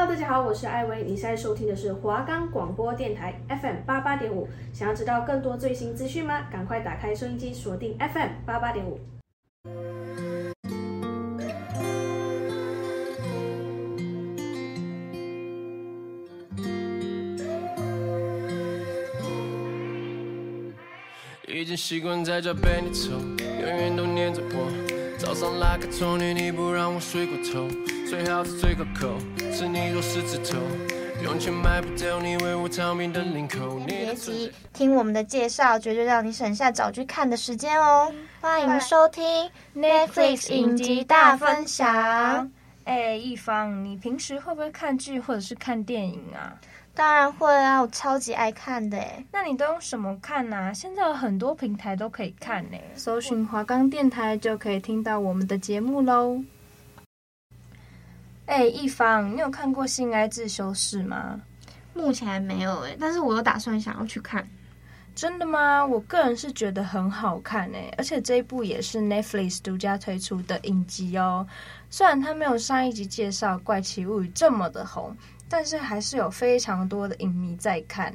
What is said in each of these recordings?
Hello，大家好，我是艾薇，你现在收听的是华冈广播电台 FM 八八点五。想要知道更多最新资讯吗？赶快打开收音机，锁定 FM 八八点五。已经习惯在这被你宠，永远都黏着我。早上拉开窗帘，你不让我睡过头。最好吃最可口，是你若是指头，用钱买不掉你为我长命的领口。别急，听我们的介绍，绝对让你省下找剧看的时间哦。欢迎收听 Netflix 影集大分享。哎，一方，你平时会不会看剧或者是看电影啊？当然会啊，我超级爱看的。那你都用什么看呢、啊？现在有很多平台都可以看呢，搜寻华冈电台就可以听到我们的节目喽。哎，一方，你有看过《性爱自修室》吗？目前还没有哎，但是我有打算想要去看。真的吗？我个人是觉得很好看哎，而且这一部也是 Netflix 独家推出的影集哦。虽然它没有上一集介绍《怪奇物语》这么的红。但是还是有非常多的影迷在看。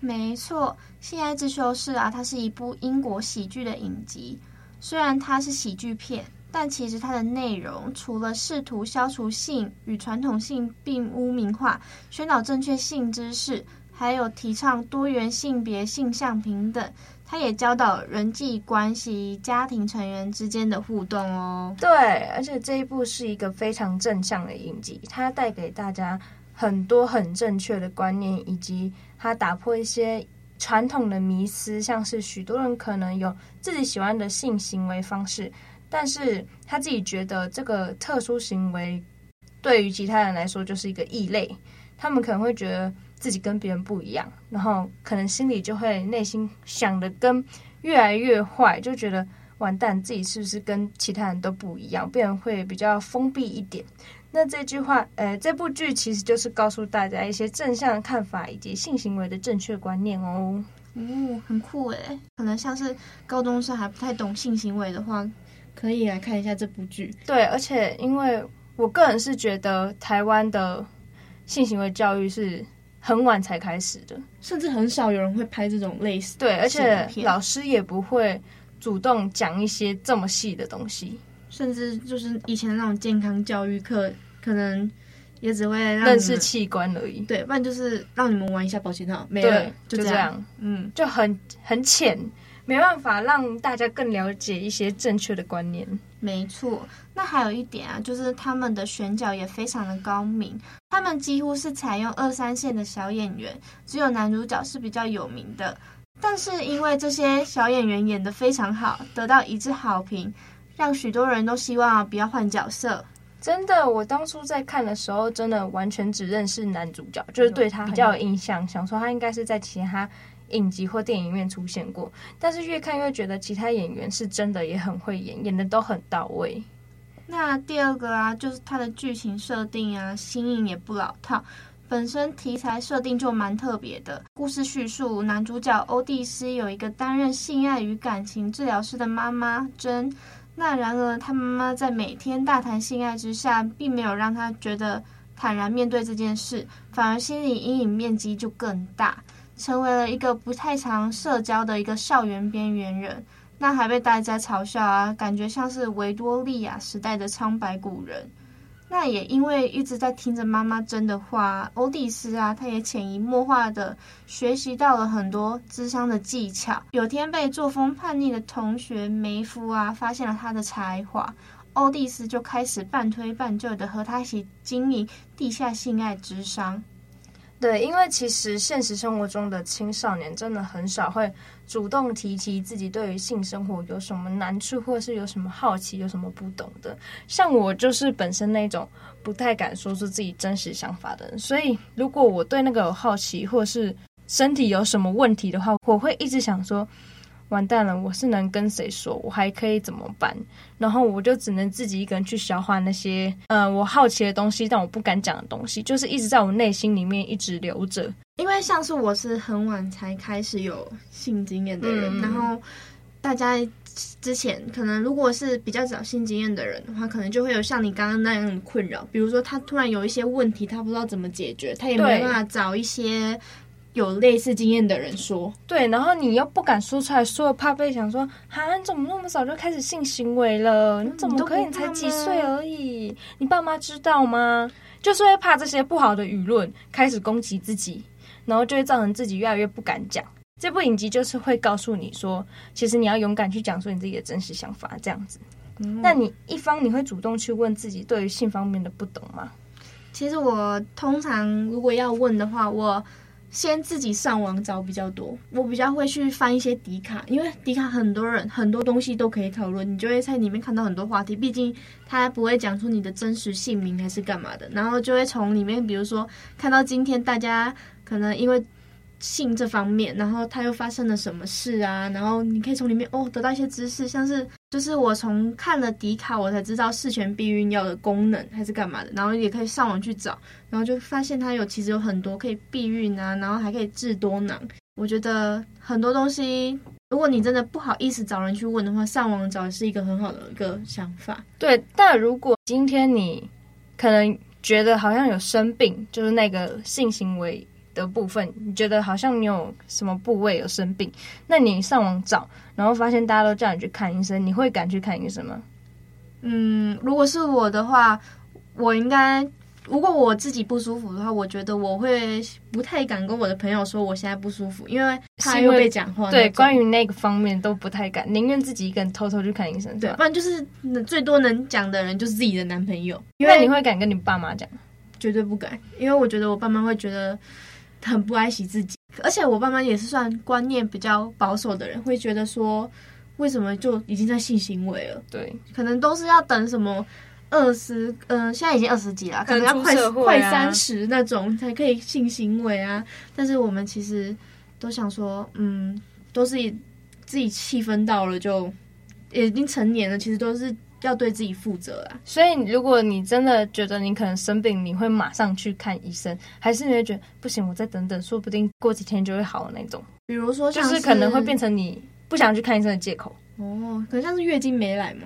没错，《性爱自修室》啊，它是一部英国喜剧的影集。虽然它是喜剧片，但其实它的内容除了试图消除性与传统性并污名化、宣导正确性知识，还有提倡多元性别性向平等。它也教导人际关系、家庭成员之间的互动哦。对，而且这一部是一个非常正向的影集，它带给大家。很多很正确的观念，以及他打破一些传统的迷思，像是许多人可能有自己喜欢的性行为方式，但是他自己觉得这个特殊行为对于其他人来说就是一个异类，他们可能会觉得自己跟别人不一样，然后可能心里就会内心想的跟越来越坏，就觉得完蛋，自己是不是跟其他人都不一样，变得会比较封闭一点。那这句话，呃，这部剧其实就是告诉大家一些正向的看法以及性行为的正确观念哦。哦，很酷诶，可能像是高中生还不太懂性行为的话，可以来看一下这部剧。对，而且因为我个人是觉得台湾的性行为教育是很晚才开始的，甚至很少有人会拍这种类似。对，而且老师也不会主动讲一些这么细的东西。甚至就是以前那种健康教育课，可能也只会让认识器官而已。对，不然就是让你们玩一下保险套，没了，就这样。就这样，嗯，就很很浅，没办法让大家更了解一些正确的观念。没错，那还有一点啊，就是他们的选角也非常的高明，他们几乎是采用二三线的小演员，只有男主角是比较有名的。但是因为这些小演员演得非常好，得到一致好评。让许多人都希望不要换角色。真的，我当初在看的时候，真的完全只认识男主角，就是对他比较有印象，想说他应该是在其他影集或电影院出现过。但是越看越觉得其他演员是真的也很会演，演的都很到位。那第二个啊，就是他的剧情设定啊，新颖也不老套，本身题材设定就蛮特别的。故事叙述男主角欧蒂斯有一个担任性爱与感情治疗师的妈妈珍。那然而，他妈妈在每天大谈性爱之下，并没有让他觉得坦然面对这件事，反而心理阴影面积就更大，成为了一个不太常社交的一个校园边缘人。那还被大家嘲笑啊，感觉像是维多利亚时代的苍白古人。那也因为一直在听着妈妈真的话，欧蒂斯啊，他也潜移默化的学习到了很多智商的技巧。有天被作风叛逆的同学梅夫啊发现了他的才华，欧蒂斯就开始半推半就的和他一起经营地下性爱智商。对，因为其实现实生活中的青少年真的很少会主动提起自己对于性生活有什么难处，或者是有什么好奇、有什么不懂的。像我就是本身那种不太敢说出自己真实想法的人，所以如果我对那个有好奇，或者是身体有什么问题的话，我会一直想说。完蛋了，我是能跟谁说？我还可以怎么办？然后我就只能自己一个人去消化那些，呃，我好奇的东西，但我不敢讲的东西，就是一直在我内心里面一直留着。因为像是我是很晚才开始有性经验的人，嗯、然后大家之前可能如果是比较早性经验的人的话，可能就会有像你刚刚那样的困扰，比如说他突然有一些问题，他不知道怎么解决，他也没办法找一些有类似经验的人说。对，然后你又不敢说出来，说怕被想说，啊，你怎么那么早就开始性行为了？你怎么可以？你才几岁而已，你爸妈知道吗？就是会怕这些不好的舆论开始攻击自己，然后就会造成自己越来越不敢讲。这部影集就是会告诉你说，其实你要勇敢去讲述你自己的真实想法，这样子。嗯，那你一方你会主动去问自己对于性方面的不懂吗？其实我通常如果要问的话，我先自己上网找比较多。我比较会去翻一些迪卡，因为迪卡很多人很多东西都可以讨论，你就会在里面看到很多话题。毕竟他不会讲出你的真实姓名还是干嘛的，然后就会从里面，比如说看到今天大家可能因为。性这方面，然后他又发生了什么事啊？然后你可以从里面哦得到一些知识，像是就是我从看了迪卡，我才知道事前避孕药的功能还是干嘛的，然后也可以上网去找，然后就发现它有其实有很多可以避孕啊，然后还可以治多囊。我觉得很多东西，如果你真的不好意思找人去问的话，上网找是一个很好的一个想法。对，但如果今天你可能觉得好像有生病，就是那个性行为。的部分，你觉得好像你有什么部位有生病，那你上网找，然后发现大家都叫你去看医生，你会敢去看医生吗？嗯，如果是我的话，我应该，如果我自己不舒服的话，我觉得我会不太敢跟我的朋友说我现在不舒服，因为他又被讲话。对，关于那个方面都不太敢，宁愿自己一个人偷偷去看医生。对，不然就是最多能讲的人就是自己的男朋友。因为你会敢跟你爸妈讲？绝对不敢，因为我觉得我爸妈会觉得。很不爱惜自己，而且我爸妈也是算观念比较保守的人，会觉得说，为什么就已经在性行为了？对，可能都是要等什么二十，嗯，现在已经二十几了，可能要快、啊、快三十那种才可以性行为啊。但是我们其实都想说，嗯，都是自己气氛到了就已经成年了，其实都是。要对自己负责啊！所以，如果你真的觉得你可能生病，你会马上去看医生，还是你会觉得不行，我再等等，说不定过几天就会好的那种？比如说，就是可能会变成你不想去看医生的借口哦，可能像是月经没来吗？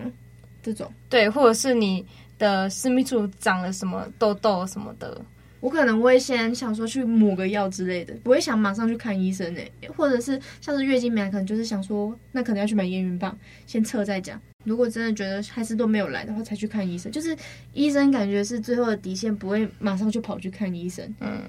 这种对，或者是你的私密处长了什么痘痘什么的。我可能会先想说去抹个药之类的，不会想马上去看医生诶、欸，或者是像是月经没来，可能就是想说，那可能要去买验孕棒，先测再讲。如果真的觉得还是都没有来的话，才去看医生。就是医生感觉是最后的底线，不会马上就跑去看医生。嗯，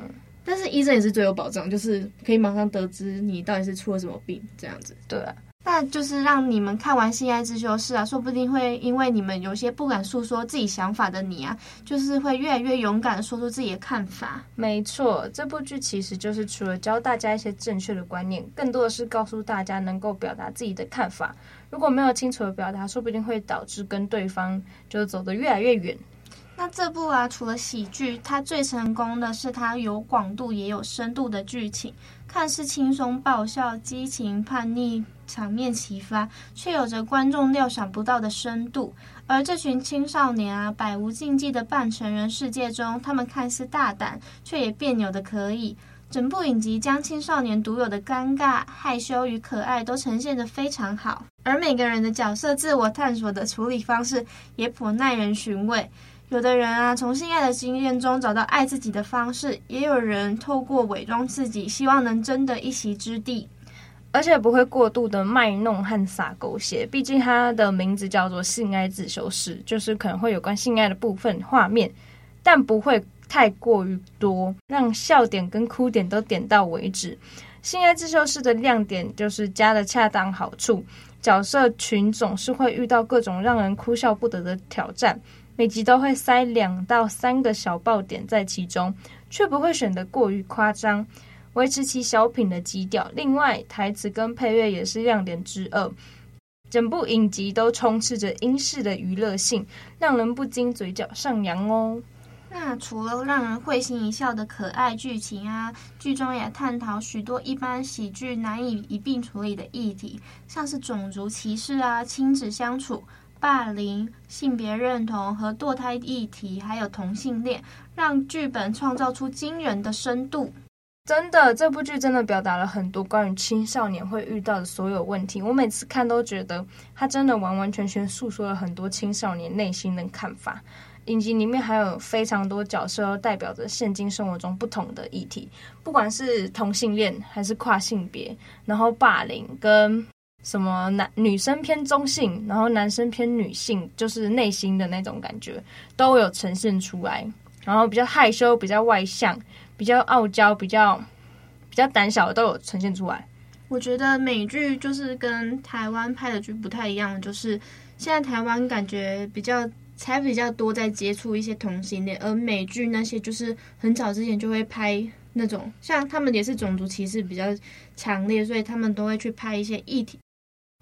但是医生也是最有保障，就是可以马上得知你到底是出了什么病这样子。对啊。那就是让你们看完《性爱自修室》啊，说不定会因为你们有些不敢诉说自己想法的你啊，就是会越来越勇敢的说出自己的看法。没错，这部剧其实就是除了教大家一些正确的观念，更多的是告诉大家能够表达自己的看法。如果没有清楚的表达，说不定会导致跟对方就走得越来越远。那这部啊，除了喜剧，它最成功的是它有广度也有深度的剧情，看似轻松爆笑、激情叛逆、场面启发，却有着观众料想不到的深度。而这群青少年啊，百无禁忌的半成人世界中，他们看似大胆，却也别扭的可以。整部影集将青少年独有的尴尬、害羞与可爱都呈现得非常好，而每个人的角色自我探索的处理方式也颇耐人寻味。有的人啊，从性爱的经验中找到爱自己的方式；也有人透过伪装自己，希望能争得一席之地。而且不会过度的卖弄和撒狗血，毕竟它的名字叫做《性爱自修室》，就是可能会有关性爱的部分画面，但不会太过于多，让笑点跟哭点都点到为止。《性爱自修室》的亮点就是加的恰当好处，角色群总是会遇到各种让人哭笑不得的挑战，每集都会塞两到三个小爆点在其中，却不会显得过于夸张。维持其小品的基调，另外台词跟配乐也是亮点之二。整部影集都充斥着英式的娱乐性，让人不禁嘴角上扬哦。那除了让人会心一笑的可爱剧情啊，剧中也探讨许多一般喜剧难以一并处理的议题，像是种族歧视啊、亲子相处、霸凌、性别认同和堕胎议题，还有同性恋，让剧本创造出惊人的深度。真的，这部剧真的表达了很多关于青少年会遇到的所有问题。我每次看都觉得，他真的完完全全诉说了很多青少年内心的看法。影集里面还有非常多角色，代表着现今生活中不同的议题，不管是同性恋还是跨性别，然后霸凌跟什么男女生偏中性，然后男生偏女性，就是内心的那种感觉都有呈现出来。然后比较害羞、比较外向。比较傲娇、比较比较胆小的都有呈现出来。我觉得美剧就是跟台湾拍的剧不太一样，就是现在台湾感觉比较才比较多在接触一些同性恋，而美剧那些就是很早之前就会拍那种，像他们也是种族歧视比较强烈，所以他们都会去拍一些议题。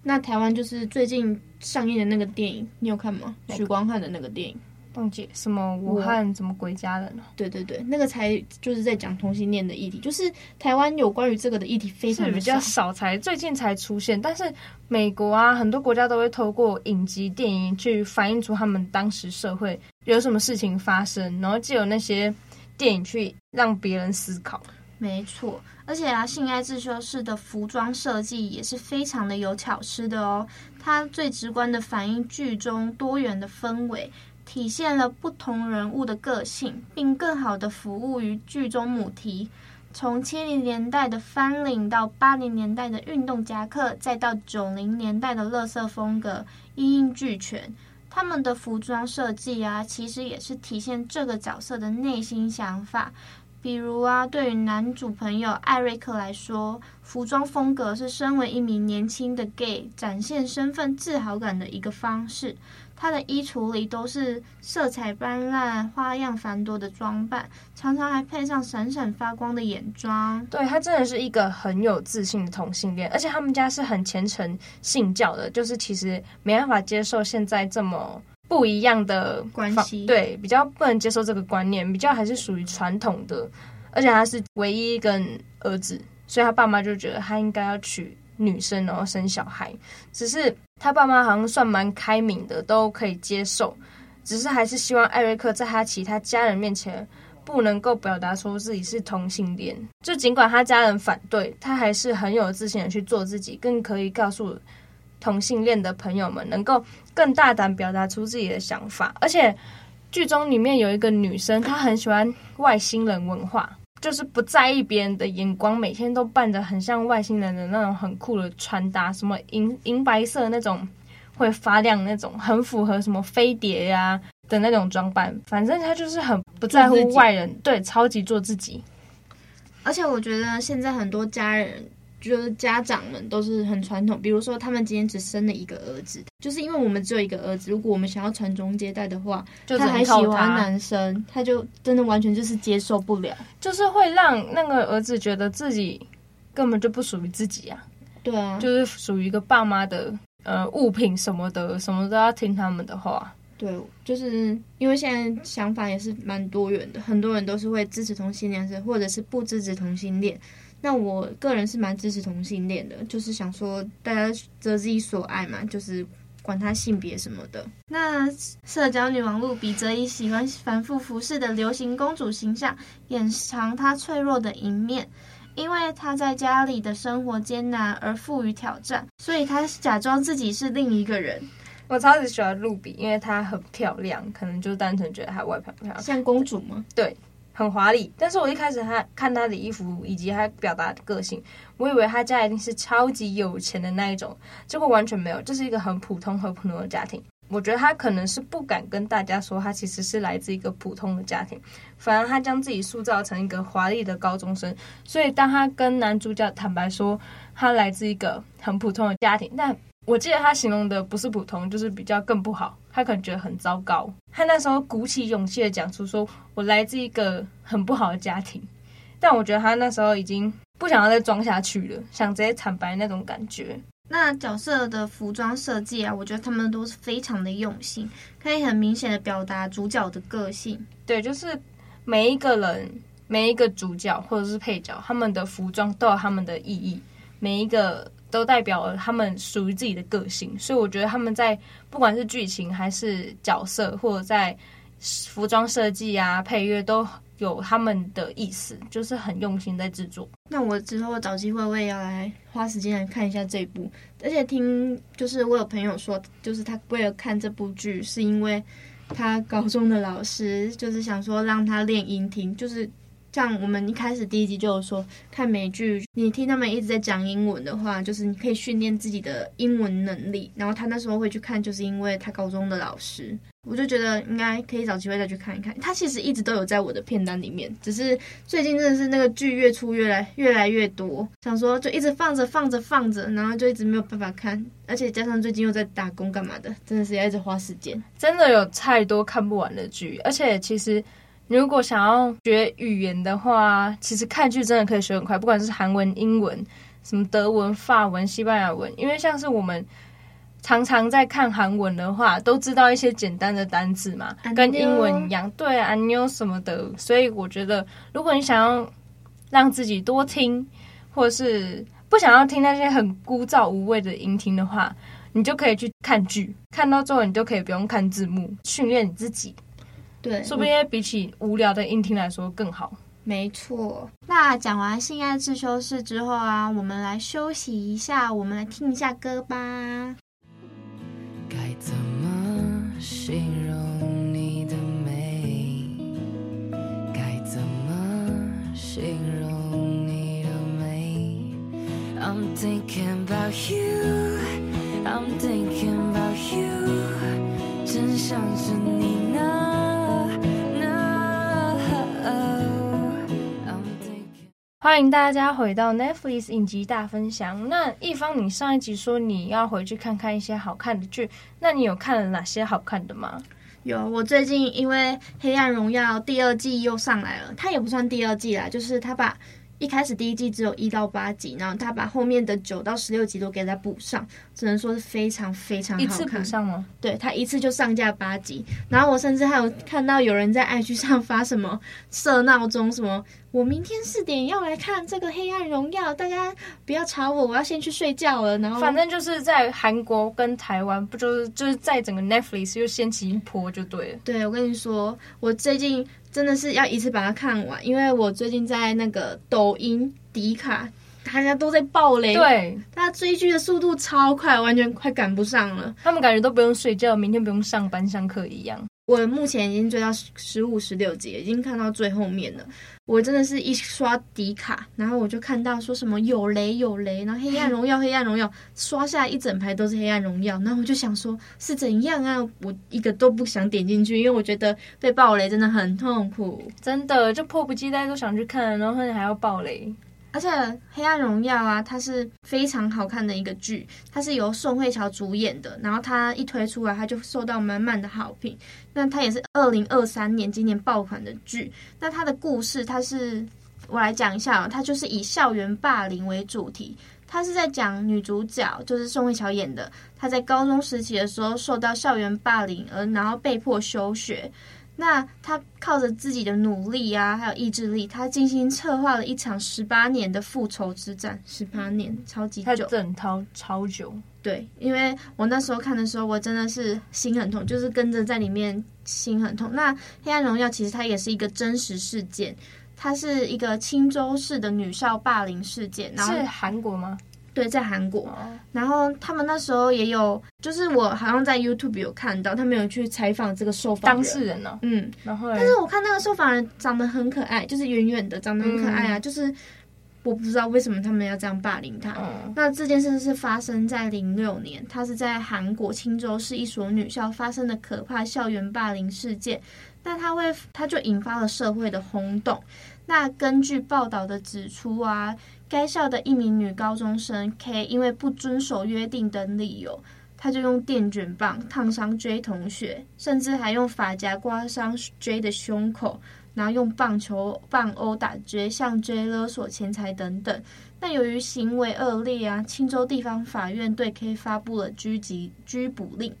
那台湾就是最近上映的那个电影，你有看吗？许光汉的那个电影。忘记什么武汉什么鬼家人了？对对对，那个才就是在讲同性恋的议题，就是台湾有关于这个的议题非常比较少，才最近才出现。但是美国啊，很多国家都会透过影集、电影去反映出他们当时社会有什么事情发生，然后借由那些电影去让别人思考。没错，而且啊，性爱自修室的服装设计也是非常的有巧思的哦。它最直观的反映剧中多元的氛围。体现了不同人物的个性，并更好地服务于剧中母题。从七零年代的翻领到八零年代的运动夹克，再到九零年代的乐色风格，一应俱全。他们的服装设计啊，其实也是体现这个角色的内心想法。比如啊，对于男主朋友艾瑞克来说，服装风格是身为一名年轻的 gay 展现身份自豪感的一个方式。他的衣橱里都是色彩斑斓、花样繁多的装扮，常常还配上闪闪发光的眼妆。对，他真的是一个很有自信的同性恋，而且他们家是很虔诚信教的，就是其实没办法接受现在这么不一样的关系。对，比较不能接受这个观念，比较还是属于传统的。而且他是唯一一个儿子，所以他爸妈就觉得他应该要娶女生，然后生小孩。只是。他爸妈好像算蛮开明的，都可以接受，只是还是希望艾瑞克在他其他家人面前不能够表达出自己是同性恋。就尽管他家人反对，他还是很有自信的去做自己，更可以告诉同性恋的朋友们，能够更大胆表达出自己的想法。而且剧中里面有一个女生，她很喜欢外星人文化。就是不在意别人的眼光，每天都扮着很像外星人的那种很酷的穿搭，什么银银白色那种会发亮那种，很符合什么飞碟呀、啊、的那种装扮。反正她就是很不在乎外人，对，超级做自己。而且我觉得现在很多家人。就是家长们都是很传统，比如说他们今天只生了一个儿子，就是因为我们只有一个儿子，如果我们想要传宗接代的话，就他还喜欢男生，他就真的完全就是接受不了，就是会让那个儿子觉得自己根本就不属于自己啊。对啊，就是属于一个爸妈的呃物品什么的，什么都要听他们的话。对，就是因为现在想法也是蛮多元的，很多人都是会支持同性恋，或者是不支持同性恋。那我个人是蛮支持同性恋的，就是想说大家择自己所爱嘛，就是管他性别什么的。那社交女王露比则以喜欢反复服饰的流行公主形象，掩藏她脆弱的一面。因为她在家里的生活艰难而富于挑战，所以她假装自己是另一个人。我超级喜欢露比，因为她很漂亮，可能就单纯觉得她外表漂亮，像公主吗？对。很华丽，但是我一开始他看他的衣服以及他表达的个性，我以为他家一定是超级有钱的那一种，结果完全没有，这是一个很普通很普通的家庭。我觉得他可能是不敢跟大家说他其实是来自一个普通的家庭，反而他将自己塑造成一个华丽的高中生。所以当他跟男主角坦白说他来自一个很普通的家庭，但我记得他形容的不是普通，就是比较更不好。他可能觉得很糟糕，他那时候鼓起勇气的讲出说：“我来自一个很不好的家庭。”但我觉得他那时候已经不想要再装下去了，想直接坦白那种感觉。那角色的服装设计啊，我觉得他们都是非常的用心，可以很明显的表达主角的个性。对，就是每一个人、每一个主角或者是配角，他们的服装都有他们的意义，每一个。都代表了他们属于自己的个性，所以我觉得他们在不管是剧情还是角色，或者在服装设计啊、配乐，都有他们的意思，就是很用心在制作。那我之后找机会我也要来花时间来看一下这部，而且听就是我有朋友说，就是他为了看这部剧，是因为他高中的老师就是想说让他练音听，就是。像我们一开始第一集就有说，看美剧，你听他们一直在讲英文的话，就是你可以训练自己的英文能力。然后他那时候会去看，就是因为他高中的老师，我就觉得应该可以找机会再去看一看。他其实一直都有在我的片单里面，只是最近真的是那个剧越出越来越来越多，想说就一直放着放着放着，然后就一直没有办法看，而且加上最近又在打工干嘛的，真的是要一直花时间。真的有太多看不完的剧，而且其实。如果想要学语言的话，其实看剧真的可以学很快，不管是韩文、英文、什么德文、法文、西班牙文，因为像是我们常常在看韩文的话，都知道一些简单的单字嘛，跟英文一样，对啊，你有什么的，所以我觉得，如果你想要让自己多听，或者是不想要听那些很枯燥无味的音听的话，你就可以去看剧，看到之后你就可以不用看字幕，训练你自己。对，说不定比起无聊的音听来说更好。没错。那讲完性爱自修室之后啊，我们来休息一下，我们来听一下歌吧。该怎么形容你的美？该怎么形容你的美？I'm thinking about you, I'm thinking about you，真想着你欢迎大家回到 Netflix 影集大分享。那一方，你上一集说你要回去看看一些好看的剧，那你有看了哪些好看的吗？有，我最近因为《黑暗荣耀》第二季又上来了，它也不算第二季啦，就是它把。一开始第一季只有一到八集，然后他把后面的九到十六集都给他补上，只能说是非常非常好看。一次补上吗？对，他一次就上架八集，然后我甚至还有看到有人在 IG 上发什么设闹钟，什么我明天四点要来看这个《黑暗荣耀》，大家不要吵我，我要先去睡觉了。然后反正就是在韩国跟台湾，不就是就是在整个 Netflix 又掀起一波就对了。对，我跟你说，我最近。真的是要一次把它看完，因为我最近在那个抖音、迪卡，大家都在爆雷，对，大家追剧的速度超快，完全快赶不上了。他们感觉都不用睡觉，明天不用上班上课一样。我目前已经追到十五、十六集，已经看到最后面了。我真的是一刷底卡，然后我就看到说什么有雷有雷，然后黑暗荣耀黑暗荣耀刷下来一整排都是黑暗荣耀，然后我就想说是怎样啊？我一个都不想点进去，因为我觉得被爆雷真的很痛苦，真的就迫不及待都想去看，然后你还要爆雷。而且《黑暗荣耀》啊，它是非常好看的一个剧，它是由宋慧乔主演的，然后它一推出来，它就受到满满的好评。那它也是二零二三年今年爆款的剧。那它的故事，它是我来讲一下，它就是以校园霸凌为主题，它是在讲女主角就是宋慧乔演的，她在高中时期的时候受到校园霸凌，而然后被迫休学。那他靠着自己的努力啊，还有意志力，他精心策划了一场十八年的复仇之战。十八年，超级久，整套超久。对，因为我那时候看的时候，我真的是心很痛，就是跟着在里面心很痛。那《黑暗荣耀》其实它也是一个真实事件，它是一个青州市的女校霸凌事件。然后是韩国吗？对，在韩国，然后他们那时候也有，就是我好像在 YouTube 有看到，他们有去采访这个受访人当事人呢、哦。嗯，然后，但是我看那个受访人长得很可爱，就是远远的，长得很可爱啊，嗯、就是我不知道为什么他们要这样霸凌他。嗯、那这件事是发生在零六年，他是在韩国青州市一所女校发生的可怕校园霸凌事件，那他会，他就引发了社会的轰动。那根据报道的指出啊。该校的一名女高中生 K 因为不遵守约定等理由，她就用电卷棒烫伤 J 同学，甚至还用发夹刮伤 J 的胸口，然后用棒球棒殴打 J，向 J 勒索钱财等等。但由于行为恶劣啊，青州地方法院对 K 发布了拘缉拘捕令。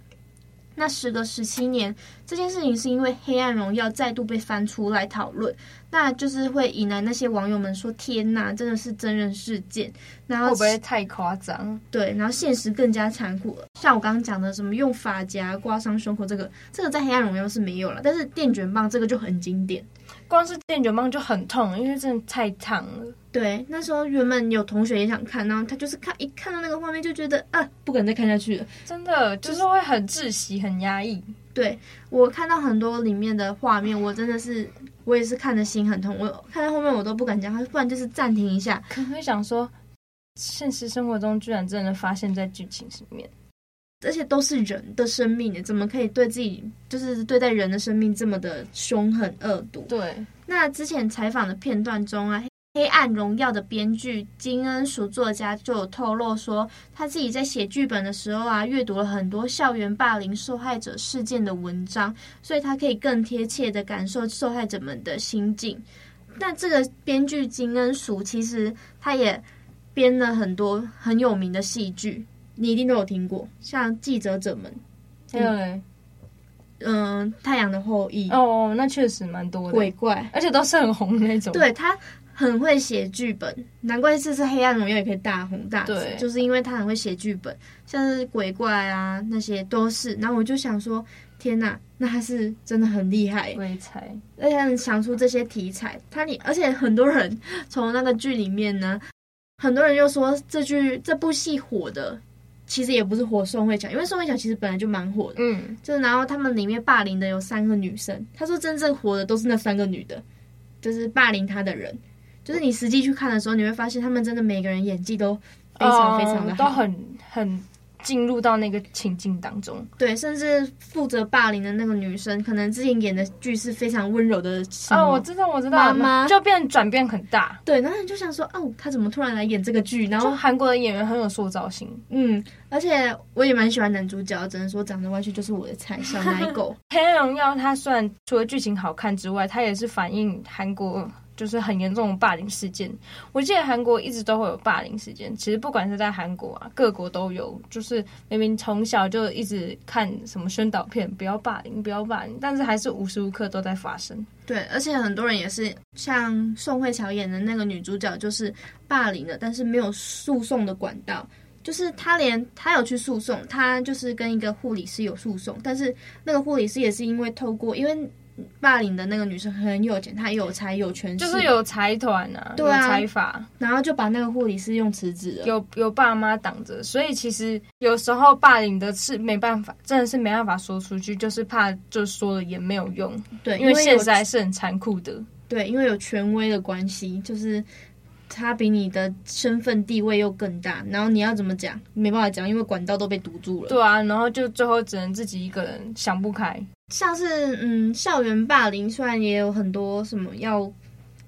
那时隔十七年，这件事情是因为《黑暗荣耀》再度被翻出来讨论，那就是会引来那些网友们说：“天呐，真的是真人事件。”然后会不会太夸张？对，然后现实更加残酷了。像我刚刚讲的，什么用发夹刮伤胸口，这个这个在《黑暗荣耀》是没有了，但是电卷棒这个就很经典。光是电卷棒就很痛，因为真的太烫了。对，那时候原本有同学也想看，然后他就是看一看到那个画面就觉得啊，不敢再看下去了。真的就是会很窒息、很压抑。对，我看到很多里面的画面，我真的是我也是看的心很痛。我看到后面我都不敢讲，不然就是暂停一下。可能会想说，现实生活中居然真的发现在剧情里面。而且都是人的生命，怎么可以对自己就是对待人的生命这么的凶狠恶毒？对。那之前采访的片段中啊，《黑暗荣耀》的编剧金恩淑作家就有透露说，他自己在写剧本的时候啊，阅读了很多校园霸凌受害者事件的文章，所以他可以更贴切的感受受害者们的心境。那这个编剧金恩淑其实他也编了很多很有名的戏剧。你一定都有听过，像《记者者们》，还有嘞，嗯，《太阳的后裔》哦，那确实蛮多的鬼怪，而且都是很红的那种。对，他很会写剧本，难怪这次《黑暗荣耀》也可以大红大紫，就是因为他很会写剧本，像是鬼怪啊那些都是。然后我就想说，天呐，那他是真的很厉害，鬼才，而且能想出这些题材。他里，而且很多人从那个剧里面呢，很多人就说这剧这部戏火的。其实也不是火宋慧乔，因为宋慧乔其实本来就蛮火的，嗯，就是然后他们里面霸凌的有三个女生，他说真正火的都是那三个女的，就是霸凌他的人，就是你实际去看的时候，你会发现他们真的每个人演技都非常非常的好，都很很。进入到那个情境当中，对，甚至负责霸凌的那个女生，可能之前演的剧是非常温柔的哦，我知道，我知道，妈妈就变转变很大，对，然后你就想说，哦，她怎么突然来演这个剧？然后韩国的演员很有塑造性，嗯，而且我也蛮喜欢男主角，只能说长得完全就是我的菜，小奶狗。黑暗荣耀它虽然除了剧情好看之外，它也是反映韩国。就是很严重的霸凌事件。我记得韩国一直都会有霸凌事件，其实不管是在韩国啊，各国都有。就是明明从小就一直看什么宣导片，不要霸凌，不要霸凌，但是还是无时无刻都在发生。对，而且很多人也是像宋慧乔演的那个女主角，就是霸凌的，但是没有诉讼的管道。就是她连她有去诉讼，她就是跟一个护理师有诉讼，但是那个护理师也是因为透过因为。霸凌的那个女生很有钱，她有财有权势，就是有财团啊，对啊，有财阀，然后就把那个护理师用辞职了，有有爸妈挡着，所以其实有时候霸凌的是没办法，真的是没办法说出去，就是怕就说了也没有用，对，因为现实还是很残酷的，对，因为有权威的关系，就是他比你的身份地位又更大，然后你要怎么讲，没办法讲，因为管道都被堵住了，对啊，然后就最后只能自己一个人想不开。像是嗯，校园霸凌虽然也有很多什么要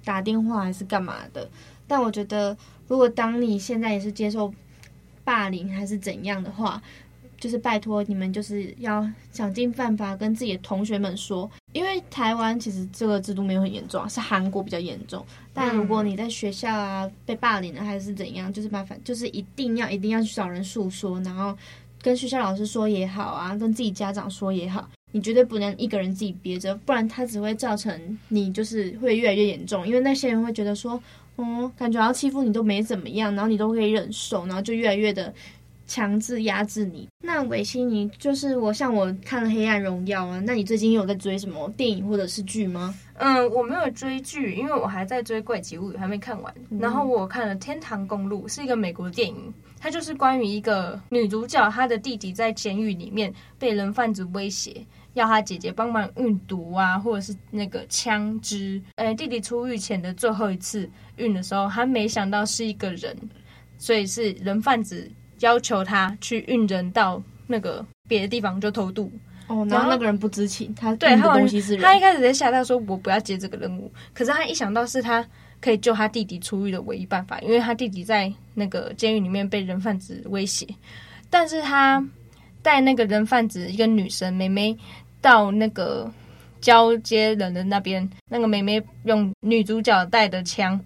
打电话还是干嘛的，但我觉得如果当你现在也是接受霸凌还是怎样的话，就是拜托你们就是要想尽办法跟自己的同学们说，因为台湾其实这个制度没有很严重，是韩国比较严重。但如果你在学校啊被霸凌了还是怎样，就是麻烦就是一定要一定要去找人诉说，然后跟学校老师说也好啊，跟自己家长说也好。你绝对不能一个人自己憋着，不然它只会造成你就是会越来越严重。因为那些人会觉得说，哦，感觉要欺负你都没怎么样，然后你都可以忍受，然后就越来越的强制压制你。那维西，尼就是我，像我看了《黑暗荣耀》啊，那你最近有在追什么电影或者是剧吗？嗯，我没有追剧，因为我还在追《怪奇物语》，还没看完。嗯、然后我看了《天堂公路》，是一个美国电影，它就是关于一个女主角，她的弟弟在监狱里面被人贩子威胁。要她姐姐帮忙运毒啊，或者是那个枪支。呃，弟弟出狱前的最后一次运的时候，他没想到是一个人，所以是人贩子要求他去运人到那个别的地方就偷渡。哦，然后那个人不知情，他对他东西是人，他一开始在吓到说：“我不要接这个任务。”可是他一想到是他可以救他弟弟出狱的唯一办法，因为他弟弟在那个监狱里面被人贩子威胁，但是他带那个人贩子一个女生妹妹。到那个交接人的那边，那个妹妹用女主角带的枪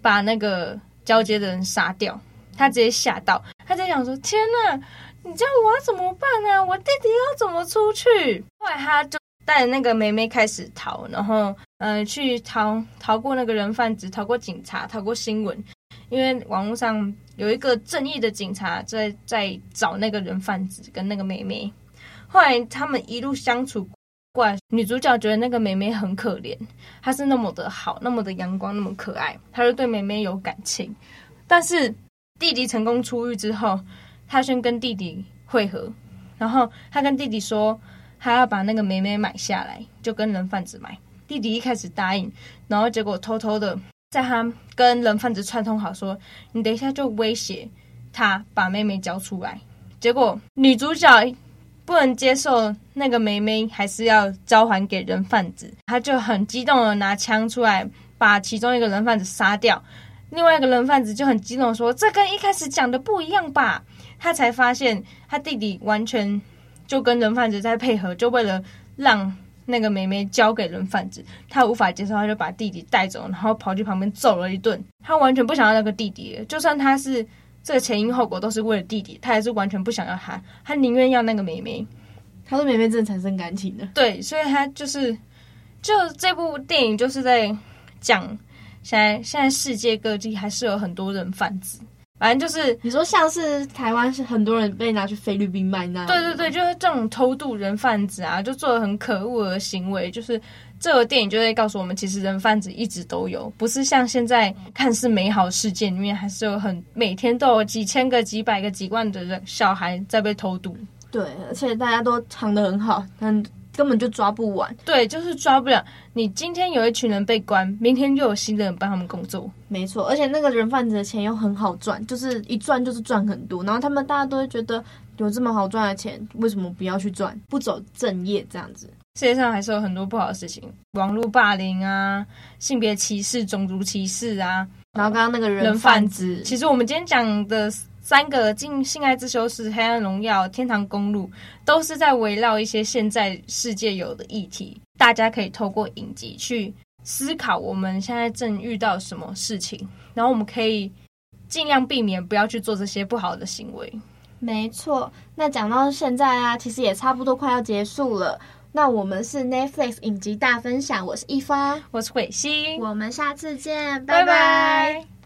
把那个交接的人杀掉，他直接吓到，他在想说：“天哪，你这样我怎么办呢、我弟弟要怎么出去？”后来他就带着那个妹妹开始逃，然后呃去逃逃过那个人贩子，逃过警察，逃过新闻，因为网络上有一个正义的警察在在找那个人贩子跟那个妹妹。后来他们一路相处怪女主角觉得那个妹妹很可怜，她是那么的好，那么的阳光，那么可爱，她就对妹妹有感情。但是弟弟成功出狱之后，他先跟弟弟会合，然后他跟弟弟说，他要把那个妹妹买下来，就跟人贩子买。弟弟一开始答应，然后结果偷偷的在他跟人贩子串通好说，你等一下就威胁他把妹妹交出来。结果女主角。不能接受那个妹妹，还是要交还给人贩子，他就很激动的拿枪出来，把其中一个人贩子杀掉。另外一个人贩子就很激动说：“这跟一开始讲的不一样吧？”他才发现他弟弟完全就跟人贩子在配合，就为了让那个妹妹交给人贩子，他无法接受，他就把弟弟带走，然后跑去旁边揍了一顿。他完全不想要那个弟弟，就算他是。这个前因后果都是为了弟弟，他还是完全不想要他，他宁愿要那个妹妹。他对妹妹真的产生感情了。对，所以他就是，就这部电影就是在讲，现在现在世界各地还是有很多人贩子，反正就是你说像是台湾是很多人被拿去菲律宾卖那，对对对，就是这种偷渡人贩子啊，就做了很可恶的行为，就是。这个电影就会告诉我们，其实人贩子一直都有，不是像现在看似美好世界里面，还是有很每天都有几千个、几百个、几万的人小孩在被偷渡。对，而且大家都藏得很好，但根本就抓不完。对，就是抓不了。你今天有一群人被关，明天又有新的人帮他们工作。没错，而且那个人贩子的钱又很好赚，就是一赚就是赚很多。然后他们大家都会觉得有这么好赚的钱，为什么不要去赚？不走正业这样子。世界上还是有很多不好的事情，网络霸凌啊，性别歧视、种族歧视啊。然后刚刚那个人贩子，其实我们今天讲的三个《性性爱自修室》《黑暗荣耀》《天堂公路》，都是在围绕一些现在世界有的议题。大家可以透过影集去思考我们现在正遇到什么事情，然后我们可以尽量避免不要去做这些不好的行为。没错，那讲到现在啊，其实也差不多快要结束了。那我们是 Netflix 影集大分享，我是一发，我是慧心，我们下次见，拜拜。拜拜。